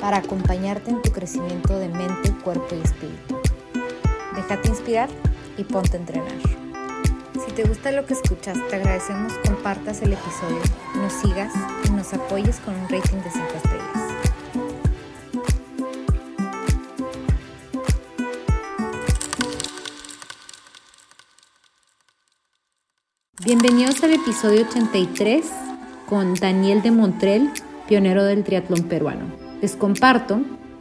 para acompañarte en tu crecimiento de mente, cuerpo y espíritu. Déjate inspirar y ponte a entrenar. Si te gusta lo que escuchas, te agradecemos compartas el episodio, nos sigas y nos apoyes con un rating de 5 estrellas. Bienvenidos al episodio 83 con Daniel de Montrell, pionero del triatlón peruano. Les comparto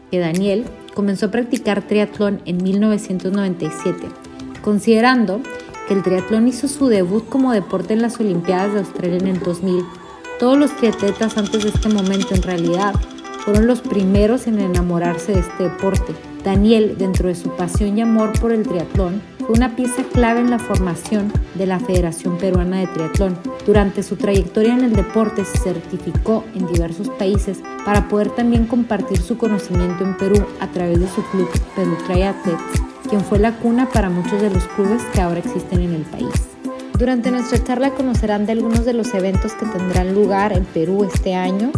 que Daniel comenzó a practicar triatlón en 1997, considerando que el triatlón hizo su debut como deporte en las Olimpiadas de Australia en el 2000. Todos los triatletas antes de este momento en realidad fueron los primeros en enamorarse de este deporte. Daniel, dentro de su pasión y amor por el triatlón, fue una pieza clave en la formación de la Federación Peruana de Triatlón. Durante su trayectoria en el deporte se certificó en diversos países para poder también compartir su conocimiento en Perú a través de su club Perú Triathletes, quien fue la cuna para muchos de los clubes que ahora existen en el país. Durante nuestra charla conocerán de algunos de los eventos que tendrán lugar en Perú este año,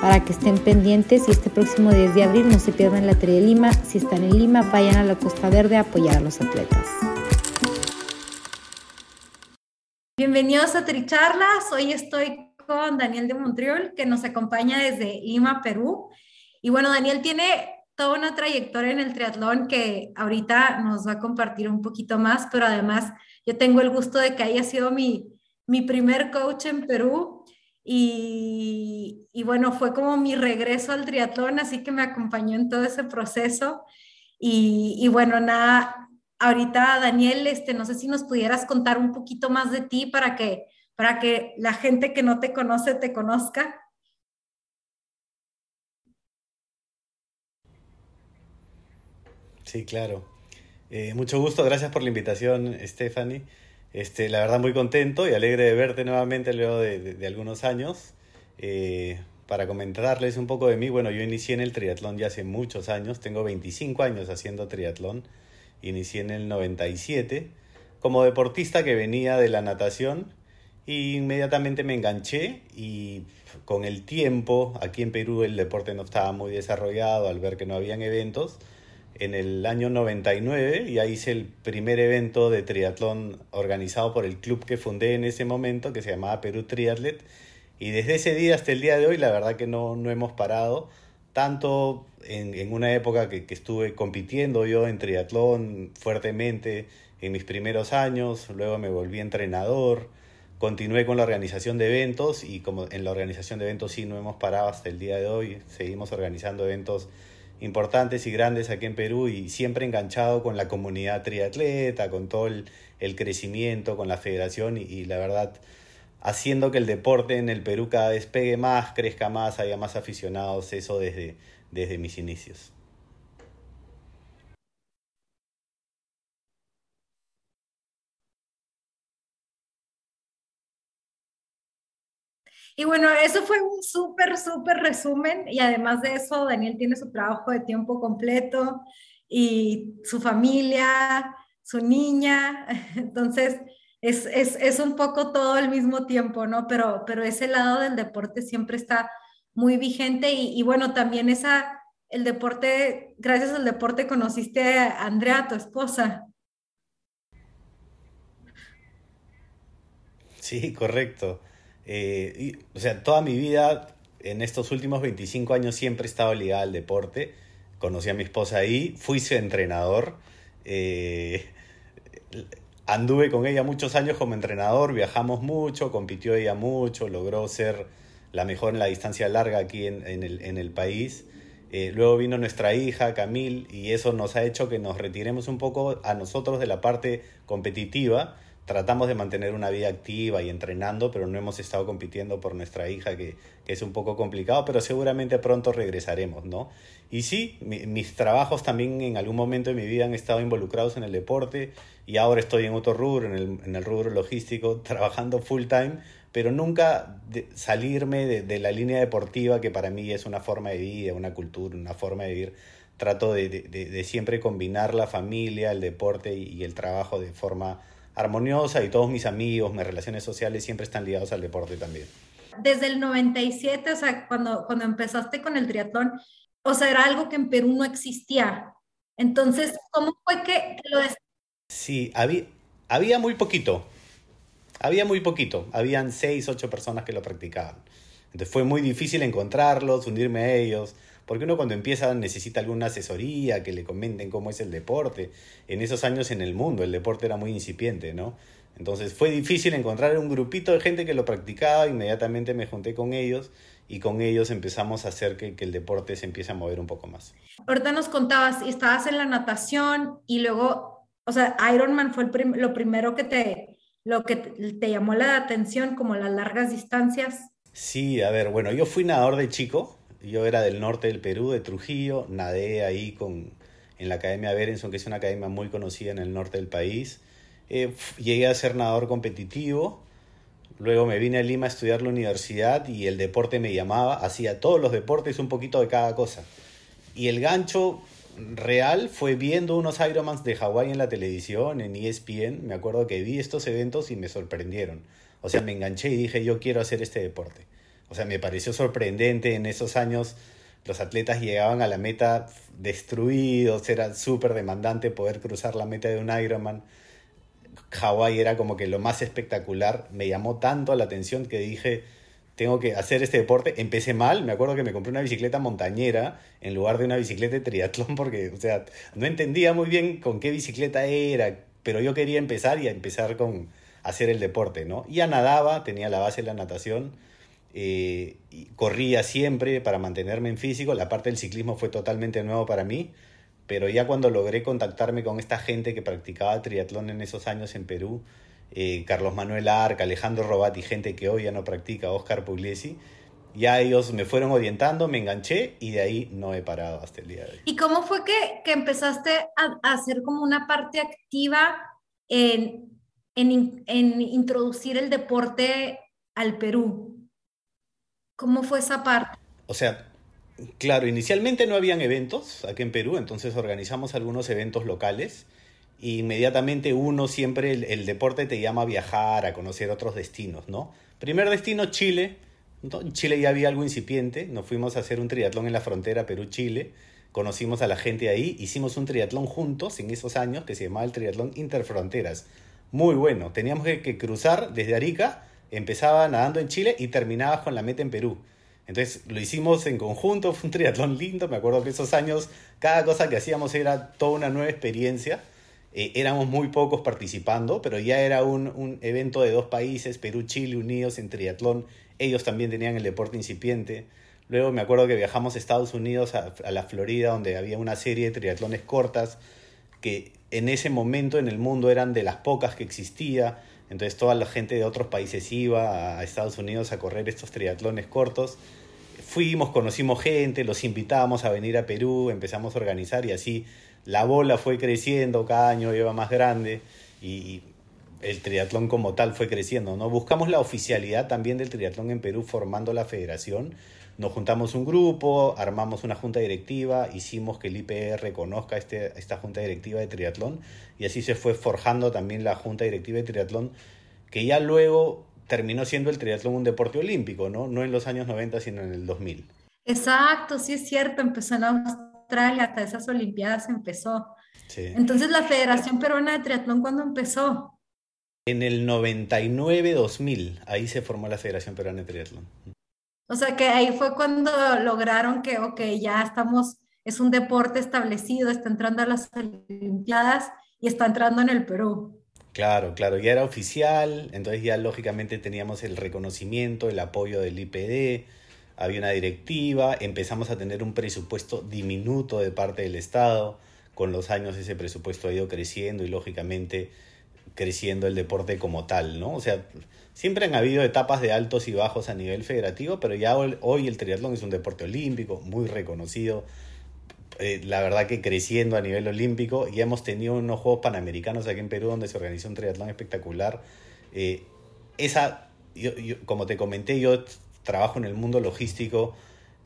para que estén pendientes y este próximo 10 de abril no se pierdan la Tri de Lima. Si están en Lima, vayan a la Costa Verde a apoyar a los atletas. Bienvenidos a Tricharlas. Hoy estoy con Daniel de Montreal, que nos acompaña desde Lima, Perú. Y bueno, Daniel tiene toda una trayectoria en el triatlón que ahorita nos va a compartir un poquito más, pero además yo tengo el gusto de que haya sido mi, mi primer coach en Perú y, bueno, fue como mi regreso al triatlón, así que me acompañó en todo ese proceso. Y, y, bueno, nada, ahorita Daniel, este, no sé si nos pudieras contar un poquito más de ti para que, para que la gente que no te conoce te conozca. Sí, claro. Eh, mucho gusto, gracias por la invitación, Stephanie. Este, la verdad muy contento y alegre de verte nuevamente luego de, algunos años. Eh, para comentarles un poco de mí, bueno, yo inicié en el triatlón ya hace muchos años, tengo 25 años haciendo triatlón, inicié en el 97 como deportista que venía de la natación y inmediatamente me enganché y con el tiempo, aquí en Perú el deporte no estaba muy desarrollado al ver que no habían eventos, en el año 99 ya hice el primer evento de triatlón organizado por el club que fundé en ese momento, que se llamaba Perú Triatlet. Y desde ese día hasta el día de hoy, la verdad que no, no hemos parado, tanto en, en una época que, que, estuve compitiendo yo en triatlón fuertemente en mis primeros años, luego me volví entrenador, continué con la organización de eventos y como en la organización de eventos sí no hemos parado hasta el día de hoy, seguimos organizando eventos importantes y grandes aquí en Perú y siempre enganchado con la comunidad triatleta, con todo el, crecimiento, con la federación y, la verdad haciendo que el deporte en el Perú cada vez pegue más, crezca más, haya más aficionados, eso desde, desde mis inicios. Y bueno, eso fue un súper, súper resumen. Y además de eso, Daniel tiene su trabajo de tiempo completo y su familia, su niña. Entonces, es, es, es un poco todo al mismo tiempo, ¿no? Pero, pero ese lado del deporte siempre está muy vigente. Y, y bueno, también esa, el deporte, gracias al deporte conociste a Andrea, tu esposa. Sí, correcto. Eh, o sea, toda mi vida, en estos últimos 25 años, siempre he estado ligada al deporte. Conocí a mi esposa ahí, fui su entrenador. Eh, anduve con ella muchos años como entrenador, viajamos mucho, compitió ella mucho, logró ser la mejor en la distancia larga aquí en, el, país. Eh, luego vino nuestra hija, Camille, y eso nos ha hecho que nos retiremos un poco a nosotros de la parte competitiva tratamos de mantener una vida activa y entrenando, pero no hemos estado compitiendo por nuestra hija, que, es un poco complicado, pero seguramente pronto regresaremos, ¿no? Y sí, mis trabajos también en algún momento de mi vida han estado involucrados en el deporte y ahora estoy en otro rubro, en el, en el rubro logístico, trabajando full time, pero nunca salirme de, la línea deportiva, que para mí es una forma de vida, una cultura, una forma de vivir. Trato de, de siempre combinar la familia, el deporte y el trabajo de forma armoniosa y todos mis amigos, mis relaciones sociales siempre están ligados al deporte también. Desde el 97, o sea, cuando, cuando empezaste con el triatlón, o sea, era algo que en Perú no existía. Entonces, ¿cómo fue que, lo... Sí, había, había muy poquito. Había muy poquito. Habían seis, ocho personas que lo practicaban. Entonces fue muy difícil encontrarlos, unirme a ellos. Porque uno cuando empieza necesita alguna asesoría, que le comenten cómo es el deporte. En esos años en el mundo el deporte era muy incipiente, ¿no? Entonces fue difícil encontrar un grupito de gente que lo practicaba, inmediatamente me junté con ellos y con ellos empezamos a hacer que, el deporte se empiece a mover un poco más. Ahorita nos contabas, estabas en la natación y luego, o sea, Ironman fue lo primero que te, lo que te llamó la atención, como las largas distancias. Sí, a ver, bueno, yo fui nadador de chico, yo era del norte del Perú, de Trujillo, nadé ahí con, en la Academia Berenson, que es una academia muy conocida en el norte del país. Eh, llegué a ser nadador competitivo, luego me vine a Lima a estudiar la universidad y el deporte me llamaba, hacía todos los deportes, un poquito de cada cosa. Y el gancho real fue viendo unos Ironmans de Hawái en la televisión, en ESPN. Me acuerdo que vi estos eventos y me sorprendieron. O sea, me enganché y dije, yo quiero hacer este deporte. O sea, me pareció sorprendente en esos años. Los atletas llegaban a la meta destruidos, era súper demandante poder cruzar la meta de un Ironman. Hawái era como que lo más espectacular. Me llamó tanto la atención que dije, tengo que hacer este deporte. Empecé mal, me acuerdo que me compré una bicicleta montañera en lugar de una bicicleta de triatlón porque, o sea, no entendía muy bien con qué bicicleta era, pero yo quería empezar y empezar con hacer el deporte, ¿no? Ya nadaba, tenía la base de la natación eh, corría siempre para mantenerme en físico, la parte del ciclismo fue totalmente nuevo para mí, pero ya cuando logré contactarme con esta gente que practicaba triatlón en esos años en Perú, eh, Carlos Manuel Arca, Alejandro Robati, gente que hoy ya no practica, Oscar Pugliesi, ya ellos me fueron orientando, me enganché y de ahí no he parado hasta el día de hoy. ¿Y cómo fue que, que empezaste a, a, hacer como una parte activa en, en, en introducir el deporte al Perú? ¿Cómo fue esa parte? O sea, claro, inicialmente no habían eventos aquí en Perú, entonces organizamos algunos eventos locales. E inmediatamente uno siempre, el, deporte te llama a viajar, a conocer otros destinos, ¿no? Primer destino, Chile. En Chile ya había algo incipiente, nos fuimos a hacer un triatlón en la frontera Perú-Chile, conocimos a la gente ahí, hicimos un triatlón juntos en esos años que se llamaba el triatlón Interfronteras. Muy bueno, teníamos que cruzar desde Arica empezaba nadando en Chile y terminaba con la meta en Perú. Entonces lo hicimos en conjunto, fue un triatlón lindo, me acuerdo que esos años cada cosa que hacíamos era toda una nueva experiencia. Eh, éramos muy pocos participando, pero ya era un, un evento de dos países, Perú-Chile unidos en triatlón. Ellos también tenían el deporte incipiente. Luego me acuerdo que viajamos a Estados Unidos, a, a la Florida, donde había una serie de triatlones cortas que en ese momento en el mundo eran de las pocas que existía entonces toda la gente de otros países iba a Estados Unidos a correr estos triatlones cortos. Fuimos, conocimos gente, los invitábamos a venir a Perú, empezamos a organizar y así la bola fue creciendo, cada año iba más grande y el triatlón como tal fue creciendo. ¿no? Buscamos la oficialidad también del triatlón en Perú formando la federación. Nos juntamos un grupo, armamos una junta directiva, hicimos que el IPR reconozca este, esta junta directiva de triatlón y así se fue forjando también la junta directiva de triatlón que ya luego terminó siendo el triatlón un deporte olímpico, ¿no? No en los años 90, sino en el 2000. Exacto, sí es cierto, empezó en Australia, hasta esas Olimpiadas empezó. Entonces, la Federación Peruana de Triatlón, ¿cuándo empezó? En el 99-2000, ahí se formó la Federación Peruana de Triatlón. O sea que ahí fue cuando lograron que, ok, ya estamos, es un deporte establecido, está entrando a las Olimpiadas y está entrando en el Perú. Claro, claro, ya era oficial, entonces ya lógicamente teníamos el reconocimiento, el apoyo del IPD, había una directiva, empezamos a tener un presupuesto diminuto de parte del Estado, con los años ese presupuesto ha ido creciendo y lógicamente creciendo el deporte como tal, ¿no? O sea, siempre han habido etapas de altos y bajos a nivel federativo, pero ya hoy el triatlón es un deporte olímpico, muy reconocido, eh, la verdad que creciendo a nivel olímpico, y hemos tenido unos Juegos Panamericanos aquí en Perú donde se organizó un triatlón espectacular. Eh, esa, yo, como te comenté, yo trabajo en el mundo logístico,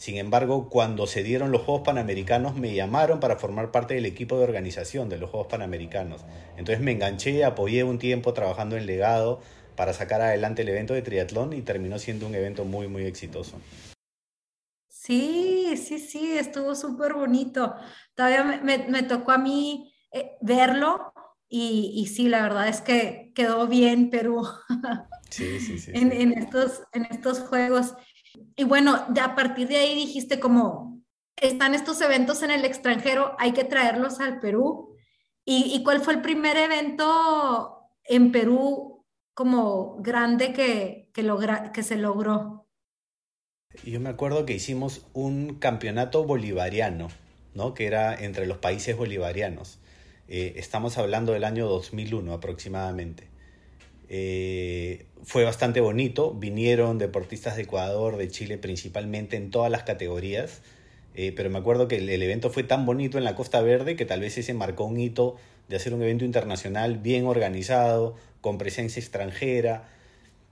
sin embargo, cuando se dieron los Juegos Panamericanos me llamaron para formar parte del equipo de organización de los Juegos Panamericanos. Entonces me enganché, apoyé un tiempo trabajando en legado para sacar adelante el evento de triatlón y terminó siendo un evento muy, muy exitoso. Sí, sí, sí, estuvo súper bonito. Todavía me, tocó a mí eh, verlo y, sí, la verdad es que quedó bien Perú sí, sí, sí, en, estos, en estos juegos. Y bueno, a partir de ahí dijiste como, están estos eventos en el extranjero, hay que traerlos al Perú. ¿Y, cuál fue el primer evento en Perú como grande que, que, logra, que se logró? Yo me acuerdo que hicimos un campeonato bolivariano, ¿no? que era entre los países bolivarianos. Eh, estamos hablando del año 2001 aproximadamente. Eh, fue bastante bonito, vinieron deportistas de Ecuador, de Chile principalmente en todas las categorías, eh, pero me acuerdo que el, evento fue tan bonito en la Costa Verde que tal vez ese marcó un hito de hacer un evento internacional bien organizado, con presencia extranjera,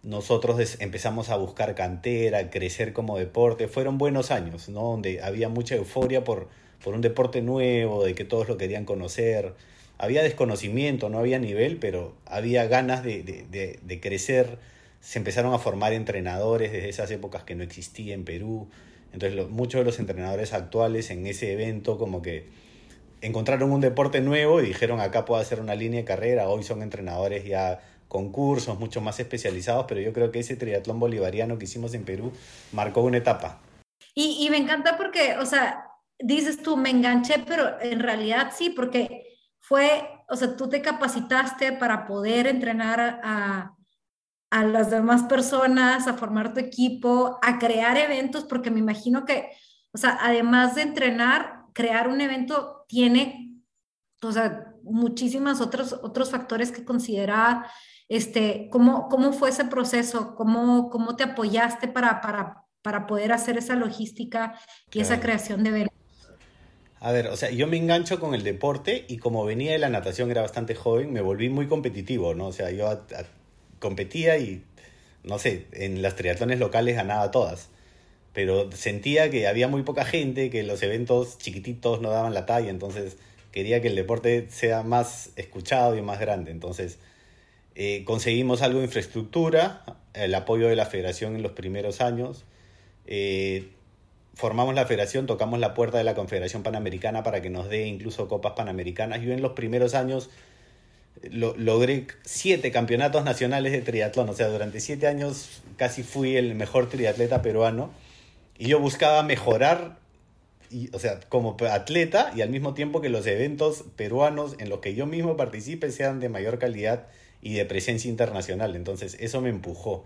nosotros empezamos a buscar cantera, crecer como deporte. Fueron buenos años, ¿no? Donde había mucha euforia por, por un deporte nuevo, de que todos lo querían conocer. Había desconocimiento, no había nivel, pero había ganas de, de, de, crecer. Se empezaron a formar entrenadores desde esas épocas que no existía en Perú. Entonces muchos de los entrenadores actuales en ese evento como que encontraron un deporte nuevo y dijeron acá puedo hacer una línea de carrera. Hoy son entrenadores ya concursos mucho más especializados, pero yo creo que ese triatlón bolivariano que hicimos en Perú marcó una etapa. Y, y me encanta porque, o sea, dices tú, me enganché, pero en realidad sí, porque fue, o sea, tú te capacitaste para poder entrenar a, a las demás personas, a formar tu equipo, a crear eventos, porque me imagino que, o sea, además de entrenar, crear un evento tiene, o sea, muchísimos otros, otros factores que considerar, este, ¿cómo, ¿Cómo fue ese proceso? ¿Cómo, cómo te apoyaste para, para, para poder hacer esa logística y esa creación de eventos? A ver, o sea, yo me engancho con el deporte y como venía de la natación, era bastante joven, me volví muy competitivo, ¿no? O sea, yo competía y, no sé, en las triatlones locales ganaba todas. Pero sentía que había muy poca gente, que los eventos chiquititos no daban la talla, entonces quería que el deporte sea más escuchado y más grande. Entonces, eh, conseguimos algo de infraestructura, el apoyo de la federación en los primeros años. Eh, formamos la federación, tocamos la puerta de la Confederación Panamericana para que nos dé incluso copas panamericanas. Yo en los primeros años eh, logré siete campeonatos nacionales de triatlón, o sea, durante siete años casi fui el mejor triatleta peruano y yo buscaba mejorar, o sea, como atleta y al mismo tiempo que los eventos peruanos en los que yo mismo participe sean de mayor calidad y de presencia internacional. Entonces, eso me empujó.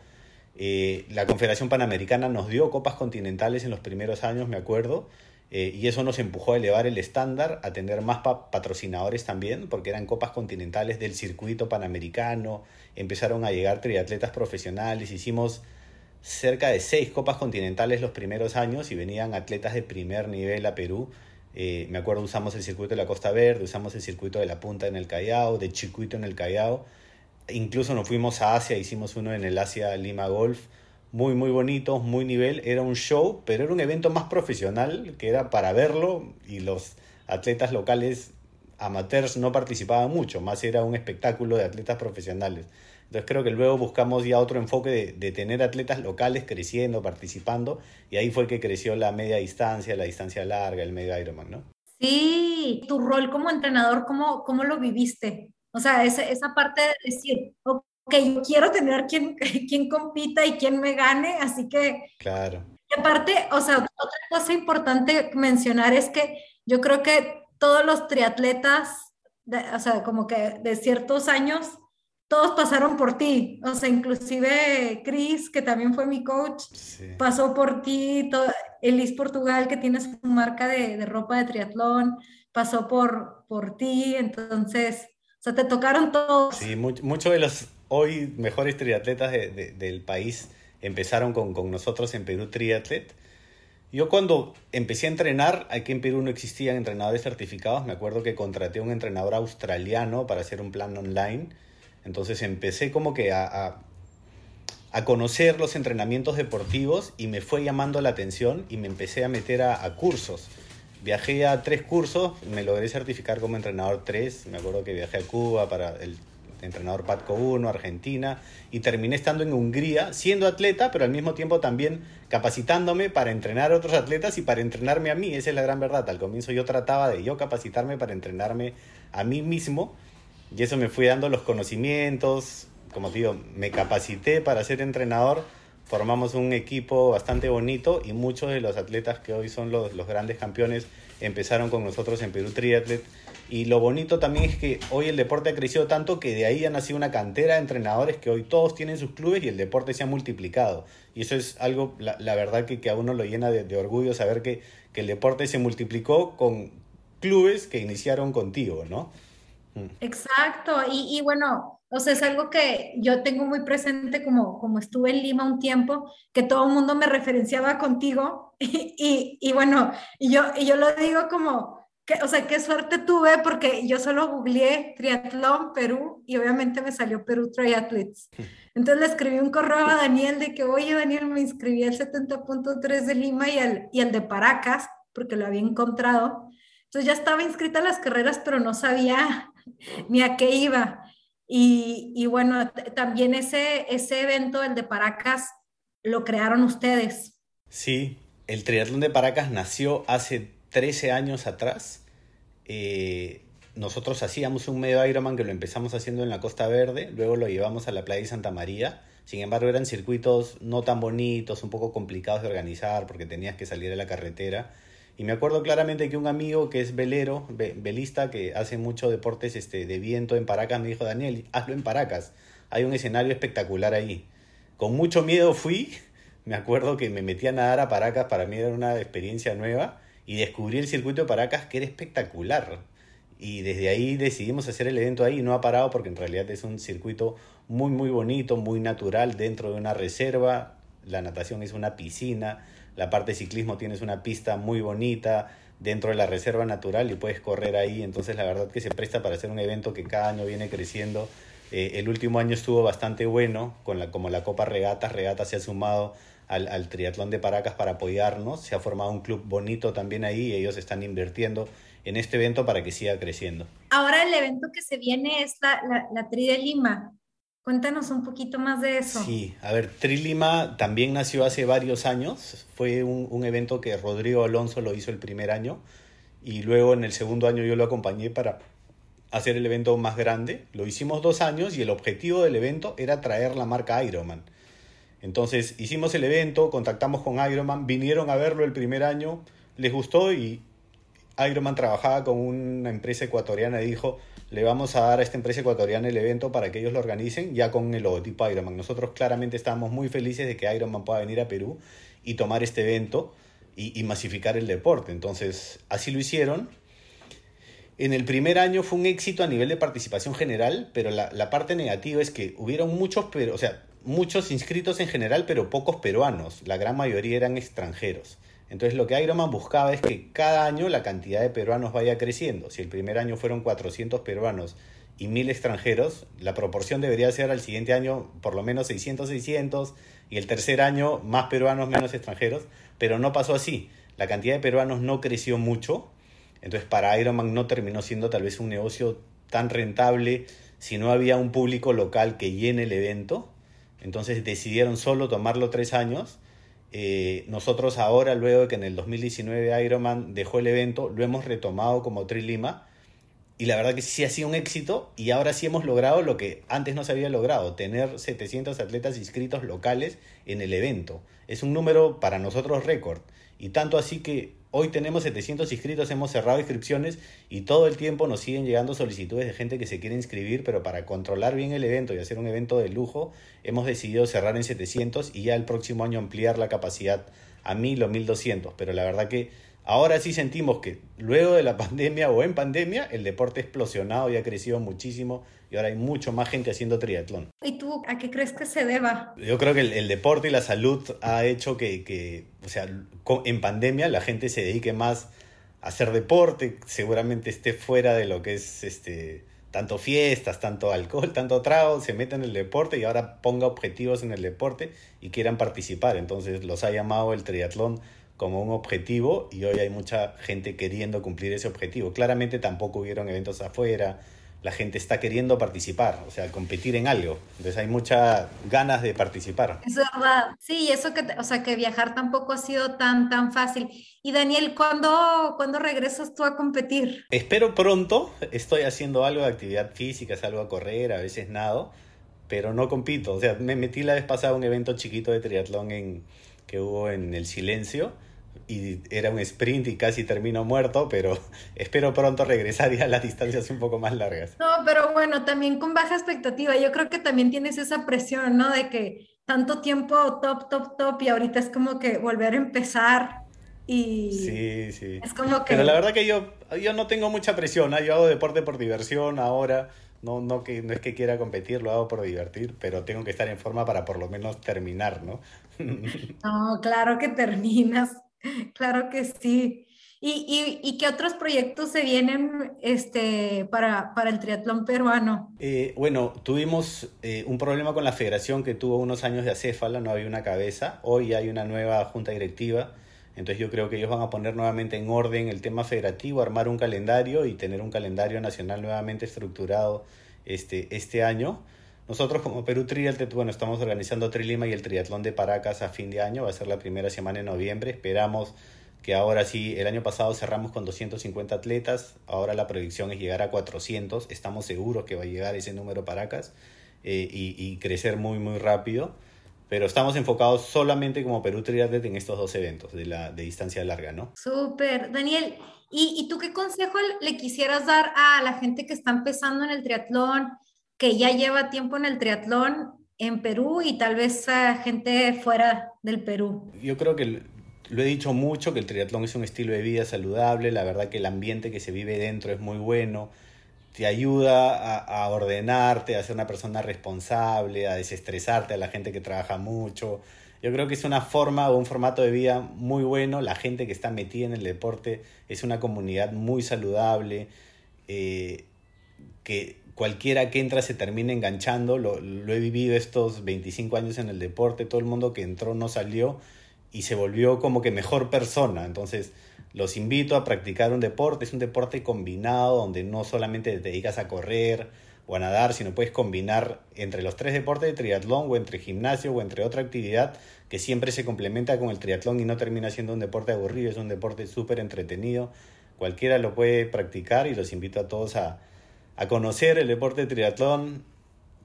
Eh, la Confederación Panamericana nos dio copas continentales en los primeros años, me acuerdo, eh, y eso nos empujó a elevar el estándar, a tener más patrocinadores también, porque eran copas continentales del circuito panamericano, empezaron a llegar triatletas profesionales, hicimos cerca de seis copas continentales los primeros años y venían atletas de primer nivel a Perú. Eh, me acuerdo usamos el circuito de la Costa Verde, usamos el circuito de la Punta en el Callao, de Chicuito en el Callao, Incluso nos fuimos a Asia, hicimos uno en el Asia Lima Golf, muy, muy bonito, muy nivel. Era un show, pero era un evento más profesional, que era para verlo y los atletas locales amateurs no participaban mucho, más era un espectáculo de atletas profesionales. Entonces creo que luego buscamos ya otro enfoque de, tener atletas locales creciendo, participando, y ahí fue que creció la media distancia, la distancia larga, el medio Ironman, ¿no? Sí, tu rol como entrenador, ¿cómo, cómo lo viviste? O sea, esa, esa parte de decir, ok, yo quiero tener quien, quien compita y quien me gane, así que... Claro. Y aparte, o sea, otra cosa importante mencionar es que yo creo que todos los triatletas, o sea, como que de ciertos años, todos pasaron por ti. O sea, inclusive Chris, que también fue mi coach, pasó por ti. Todo, Elis Portugal, que tiene su marca de, de, ropa de triatlón, pasó por, por ti. Entonces, O sea, te tocaron todos. Sí, muchos de los hoy mejores triatletas del país empezaron con, con, nosotros en Perú Triatlet. Yo cuando empecé a entrenar, aquí en Perú no existían entrenadores certificados, me acuerdo que contraté a un entrenador australiano para hacer un plan online. Entonces empecé como que a, a, conocer los entrenamientos deportivos y me fue llamando la atención y me empecé a meter a, a cursos. Viajé a tres cursos, me logré certificar como entrenador 3, me acuerdo que viajé a Cuba para el entrenador Patco 1, Argentina, y terminé estando en Hungría, siendo atleta, pero al mismo tiempo también capacitándome para entrenar a otros atletas y para entrenarme a mí, esa es la gran verdad. Al comienzo yo trataba de yo capacitarme para entrenarme a mí mismo, y eso me fue dando los conocimientos, como digo, me capacité para ser entrenador formamos un equipo bastante bonito y muchos de los atletas que hoy son los, los grandes campeones empezaron con nosotros en Perú Triathlete. Y lo bonito también es que hoy el deporte ha crecido tanto que de ahí ha nacido una cantera de entrenadores que hoy todos tienen sus clubes y el deporte se ha multiplicado. Y eso es algo, la, la verdad, que, que, a uno lo llena de, de orgullo saber que, que, el deporte se multiplicó con clubes que iniciaron contigo, ¿no? Mm. Exacto. Y, y bueno, o sea, es algo que yo tengo muy presente como, como estuve en Lima un tiempo, que todo el mundo me referenciaba contigo y, y, bueno, y yo, y yo lo digo como, que, o sea, qué suerte tuve porque yo solo googleé triatlón Perú y obviamente me salió Perú Triathletes. Entonces le escribí un correo a Daniel de que, oye, Daniel, me inscribí al 70.3 de Lima y al, y al de Paracas, porque lo había encontrado. Entonces ya estaba inscrita a las carreras, pero no sabía ni a qué iba. Y, bueno, también ese, ese evento, el de Paracas, lo crearon ustedes. Sí, el triatlón de Paracas nació hace 13 años atrás. Eh, nosotros hacíamos un medio Ironman que lo empezamos haciendo en la Costa Verde, luego lo llevamos a la playa de Santa María. Sin embargo, eran circuitos no tan bonitos, un poco complicados de organizar porque tenías que salir a la carretera. Y me acuerdo claramente que un amigo que es velero, velista, que hace mucho deportes este, de viento en Paracas, me dijo, Daniel, hazlo en Paracas. Hay un escenario espectacular ahí. Con mucho miedo fui, me acuerdo que me metí a nadar a Paracas, para mí era una experiencia nueva, y descubrí el circuito de Paracas que era espectacular. Y desde ahí decidimos hacer el evento ahí, no ha parado porque en realidad es un circuito muy, muy bonito, muy natural, dentro de una reserva. La natación es una piscina, la parte de ciclismo tienes una pista muy bonita dentro de la reserva natural y puedes correr ahí. Entonces la verdad que se presta para hacer un evento que cada año viene creciendo. Eh, el último año estuvo bastante bueno, con la, como la Copa Regatas. Regatas se ha sumado al, al, triatlón de Paracas para apoyarnos. Se ha formado un club bonito también ahí y ellos están invirtiendo en este evento para que siga creciendo. Ahora el evento que se viene es la, la, la Tri de Lima. Cuéntanos un poquito más de eso. Sí, a ver, Trilima también nació hace varios años. Fue un, evento que Rodrigo Alonso lo hizo el primer año y luego en el segundo año yo lo acompañé para hacer el evento más grande. Lo hicimos dos años y el objetivo del evento era traer la marca Ironman. Entonces hicimos el evento, contactamos con Ironman, vinieron a verlo el primer año, les gustó y Ironman trabajaba con una empresa ecuatoriana y dijo, le vamos a dar a esta empresa ecuatoriana el evento para que ellos lo organicen ya con el logotipo Ironman. Nosotros claramente estamos muy felices de que Ironman pueda venir a Perú y tomar este evento y, y masificar el deporte. Entonces, así lo hicieron. En el primer año fue un éxito a nivel de participación general, pero la, la parte negativa es que hubieron muchos, pero, o sea, muchos inscritos en general, pero pocos peruanos. La gran mayoría eran extranjeros. Entonces lo que Ironman buscaba es que cada año la cantidad de peruanos vaya creciendo. Si el primer año fueron 400 peruanos y 1000 extranjeros, la proporción debería ser al siguiente año por lo menos 600, 600 y el tercer año más peruanos, menos extranjeros, pero no pasó así. La cantidad de peruanos no creció mucho, entonces para Ironman no terminó siendo tal vez un negocio tan rentable si no había un público local que llene el evento. Entonces decidieron solo tomarlo tres años eh, nosotros ahora, luego de que en el 2019 Ironman dejó el evento, lo hemos retomado como Trilima y la verdad que sí ha sido un éxito y ahora sí hemos logrado lo que antes no se había logrado, tener 700 atletas inscritos locales en el evento. Es un número para nosotros récord y tanto así que hoy tenemos 700 inscritos, hemos cerrado inscripciones y todo el tiempo nos siguen llegando solicitudes de gente que se quiere inscribir, pero para controlar bien el evento y hacer un evento de lujo, hemos decidido cerrar en 700 y ya el próximo año ampliar la capacidad a 1000 o 1200. Pero la verdad que Ahora sí sentimos que luego de la pandemia o en pandemia el deporte ha explosionado y ha crecido muchísimo y ahora hay mucho más gente haciendo triatlón. ¿Y tú a qué crees que se deba? Yo creo que el, deporte y la salud ha hecho que, que, o sea, en pandemia la gente se dedique más a hacer deporte, seguramente esté fuera de lo que es este tanto fiestas, tanto alcohol, tanto trago, se meta en el deporte y ahora ponga objetivos en el deporte y quieran participar. Entonces los ha llamado el triatlón como un objetivo y hoy hay mucha gente queriendo cumplir ese objetivo. Claramente tampoco hubieron eventos afuera, la gente está queriendo participar, o sea, competir en algo. Entonces hay muchas ganas de participar. Es verdad. Sí, eso que, o sea, que viajar tampoco ha sido tan, tan fácil. Y Daniel, ¿cuándo, ¿cuándo regresas tú a competir? Espero pronto. Estoy haciendo algo de actividad física, salgo a correr, a veces nado, pero no compito. O sea, me metí la vez pasada a un evento chiquito de triatlón en, que hubo en el silencio y era un sprint y casi termino muerto, pero espero pronto regresar ya a las distancias un poco más largas. No, pero bueno, también con baja expectativa. Yo creo que también tienes esa presión, ¿no? De que tanto tiempo top, top, top y ahorita es como que volver a empezar y... Sí, sí. Es como que... Pero la verdad que yo, yo no tengo mucha presión, ¿eh? yo hago deporte por diversión ahora. No, no, que, no es que quiera competir, lo hago por divertir, pero tengo que estar en forma para por lo menos terminar, ¿no? No, claro que terminas. Claro que sí. ¿Y, y, qué otros proyectos se vienen este, para, para el triatlón peruano? Eh, bueno, tuvimos eh, un problema con la federación que tuvo unos años de acéfala, no había una cabeza. Hoy hay una nueva junta directiva, entonces yo creo que ellos van a poner nuevamente en orden el tema federativo, armar un calendario y tener un calendario nacional nuevamente estructurado este, este año. Nosotros como Perú Triathlon, bueno, estamos organizando Trilima y el Triatlón de Paracas a fin de año, va a ser la primera semana en noviembre, esperamos que ahora sí, el año pasado cerramos con 250 atletas, ahora la predicción es llegar a 400, estamos seguros que va a llegar ese número Paracas eh, y, crecer muy, muy rápido, pero estamos enfocados solamente como Perú Triathlon en estos dos eventos de, la, de distancia larga, ¿no? Súper, Daniel, ¿y, ¿y tú qué consejo le quisieras dar a la gente que está empezando en el triatlón? Que ya lleva tiempo en el triatlón en Perú y tal vez a gente fuera del Perú? Yo creo que lo he dicho mucho, que el triatlón es un estilo de vida saludable, la verdad que el ambiente que se vive dentro es muy bueno, te ayuda a, ordenarte, a ser una persona responsable, a desestresarte a la gente que trabaja mucho. Yo creo que es una forma o un formato de vida muy bueno, la gente que está metida en el deporte es una comunidad muy saludable, eh, que cualquiera que entra se termina enganchando. Lo, he vivido estos 25 años en el deporte. Todo el mundo que entró no salió y se volvió como que mejor persona. Entonces, los invito a practicar un deporte. Es un deporte combinado donde no solamente te dedicas a correr o a nadar, sino puedes combinar entre los tres deportes de triatlón o entre gimnasio o entre otra actividad que siempre se complementa con el triatlón y no termina siendo un deporte aburrido, es un deporte súper entretenido. Cualquiera lo puede practicar y los invito a todos a, a conocer el deporte de triatlón,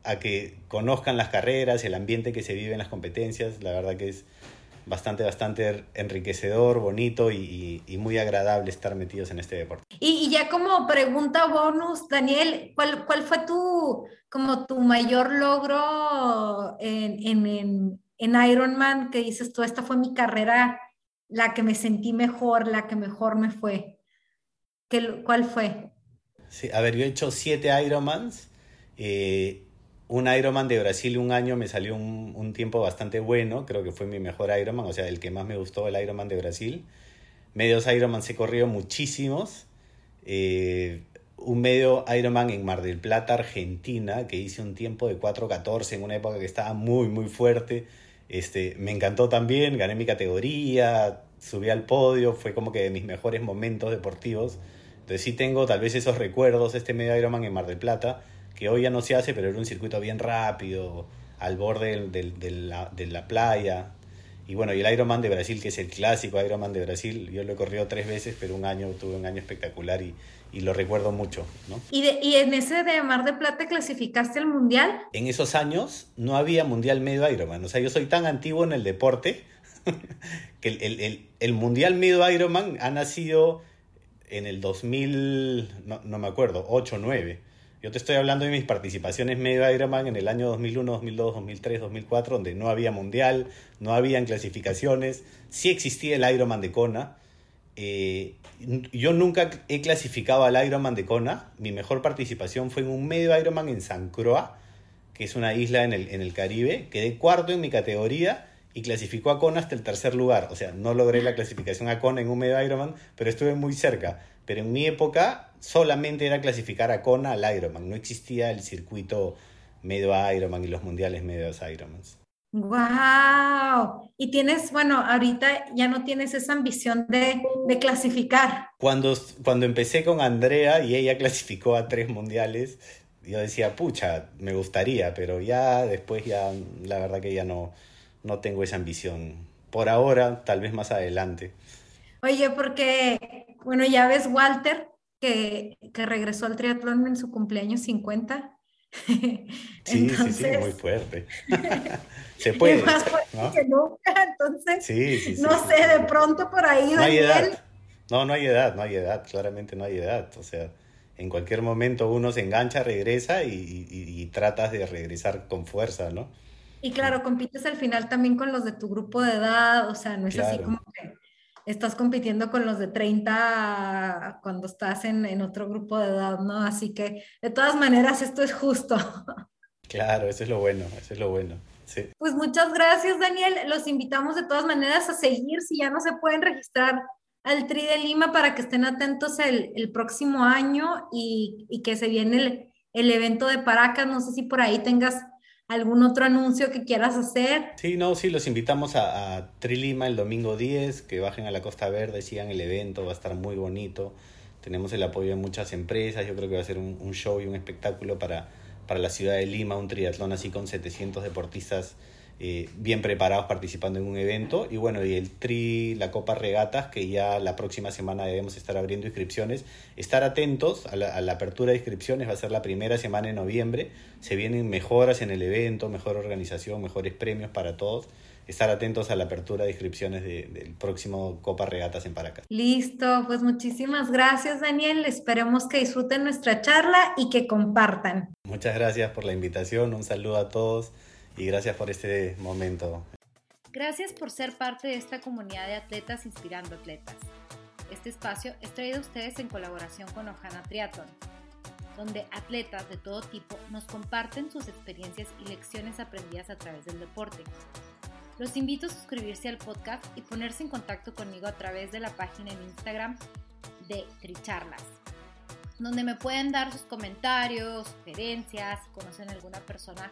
a que conozcan las carreras, el ambiente que se vive en las competencias. La verdad que es bastante, bastante enriquecedor, bonito y, muy agradable estar metidos en este deporte. Y, ya como pregunta bonus, Daniel, ¿cuál, cuál fue tu, como tu mayor logro en, en, en Ironman que dices tú, esta fue mi carrera, la que me sentí mejor, la que mejor me fue? ¿Qué, ¿Cuál fue? Sí, a ver, yo he hecho siete Ironmans. Eh, un Ironman de Brasil un año me salió un, un, tiempo bastante bueno, creo que fue mi mejor Ironman, o sea, el que más me gustó, el Ironman de Brasil. Medios Ironman he corrido muchísimos. Eh, un medio Ironman en Mar del Plata, Argentina, que hice un tiempo de 4.14 en una época que estaba muy, muy fuerte. Este, me encantó también, gané mi categoría, subí al podio, fue como que de mis mejores momentos deportivos. Entonces sí tengo tal vez esos recuerdos, este medio Ironman en Mar del Plata, que hoy ya no se hace, pero era un circuito bien rápido, al borde de, la, de la playa. Y bueno, y el Ironman de Brasil, que es el clásico Ironman de Brasil, yo lo he corrido tres veces, pero un año tuve un año espectacular y, y lo recuerdo mucho. ¿no? ¿Y, ¿Y en ese de Mar del Plata clasificaste al Mundial? En esos años no había Mundial Medio Ironman. O sea, yo soy tan antiguo en el deporte que el, el, el, el Mundial Medio Ironman ha nacido en el 2000, no, no me acuerdo, 8, 9. Yo te estoy hablando de mis participaciones medio Ironman en el año 2001, 2002, 2003, 2004, donde no había mundial, no habían clasificaciones, sí existía el Ironman de Kona, eh, yo nunca he clasificado al Ironman de Kona. Mi mejor participación fue en un medio Ironman en San Croix, que es una isla en el, en el Caribe. Quedé cuarto en mi categoría y clasificó a Kona hasta el tercer lugar. O sea, no logré la clasificación a Kona en un medio Ironman, pero estuve muy cerca. Pero en mi época solamente era clasificar a Kona al Ironman. No existía el circuito medio Ironman y los mundiales medios Ironmans. ¡Wow! Y tienes, bueno, ahorita ya no tienes esa ambición de, de, clasificar. Cuando, cuando empecé con Andrea y ella clasificó a tres mundiales, yo decía, pucha, me gustaría, pero ya después ya, la verdad que ya no, no tengo esa ambición. Por ahora, tal vez más adelante. Oye, porque, bueno, ya ves Walter, que, que regresó al triatlón en su cumpleaños 50. Sí, sí, sí, muy fuerte. Se puede. Más fuerte ¿no? que nunca, entonces, no sé, de pronto por ahí, no Hay edad. No, no hay edad, no hay edad, claramente no hay edad. O sea, en cualquier momento uno se engancha, regresa y, y, y tratas de regresar con fuerza, ¿no? Y claro, compites al final también con los de tu grupo de edad, o sea, no es claro. así como que estás compitiendo con los de 30 cuando estás en, en, otro grupo de edad, ¿no? Así que de todas maneras esto es justo. Claro, eso es lo bueno, eso es lo bueno. Sí. Pues muchas gracias, Daniel. Los invitamos de todas maneras a seguir si ya no se pueden registrar al Tri de Lima para que estén atentos el, el próximo año y, y, que se viene el, el evento de Paracas. No sé si por ahí tengas ¿Algún otro anuncio que quieras hacer? Sí, no, sí, los invitamos a, a Trilima el domingo 10, que bajen a la Costa Verde, sigan el evento, va a estar muy bonito. Tenemos el apoyo de muchas empresas, yo creo que va a ser un, un show y un espectáculo para, para la ciudad de Lima, un triatlón así con 700 deportistas eh, bien preparados participando en un evento. Y bueno, y el Tri, la Copa Regatas, que ya la próxima semana debemos estar abriendo inscripciones. Estar atentos a la, a la, apertura de inscripciones, va a ser la primera semana de noviembre. Se vienen mejoras en el evento, mejor organización, mejores premios para todos. Estar atentos a la apertura de inscripciones de, del próximo Copa Regatas en Paracas. Listo, pues muchísimas gracias Daniel. Esperemos que disfruten nuestra charla y que compartan. Muchas gracias por la invitación. Un saludo a todos y gracias por este momento. Gracias por ser parte de esta comunidad de atletas inspirando atletas. Este espacio es traído a ustedes en colaboración con Ojana Triathlon, donde atletas de todo tipo nos comparten sus experiencias y lecciones aprendidas a través del deporte. Los invito a suscribirse al podcast y ponerse en contacto conmigo a través de la página en Instagram de Tricharlas, donde me pueden dar sus comentarios, sugerencias, si conocen a alguna persona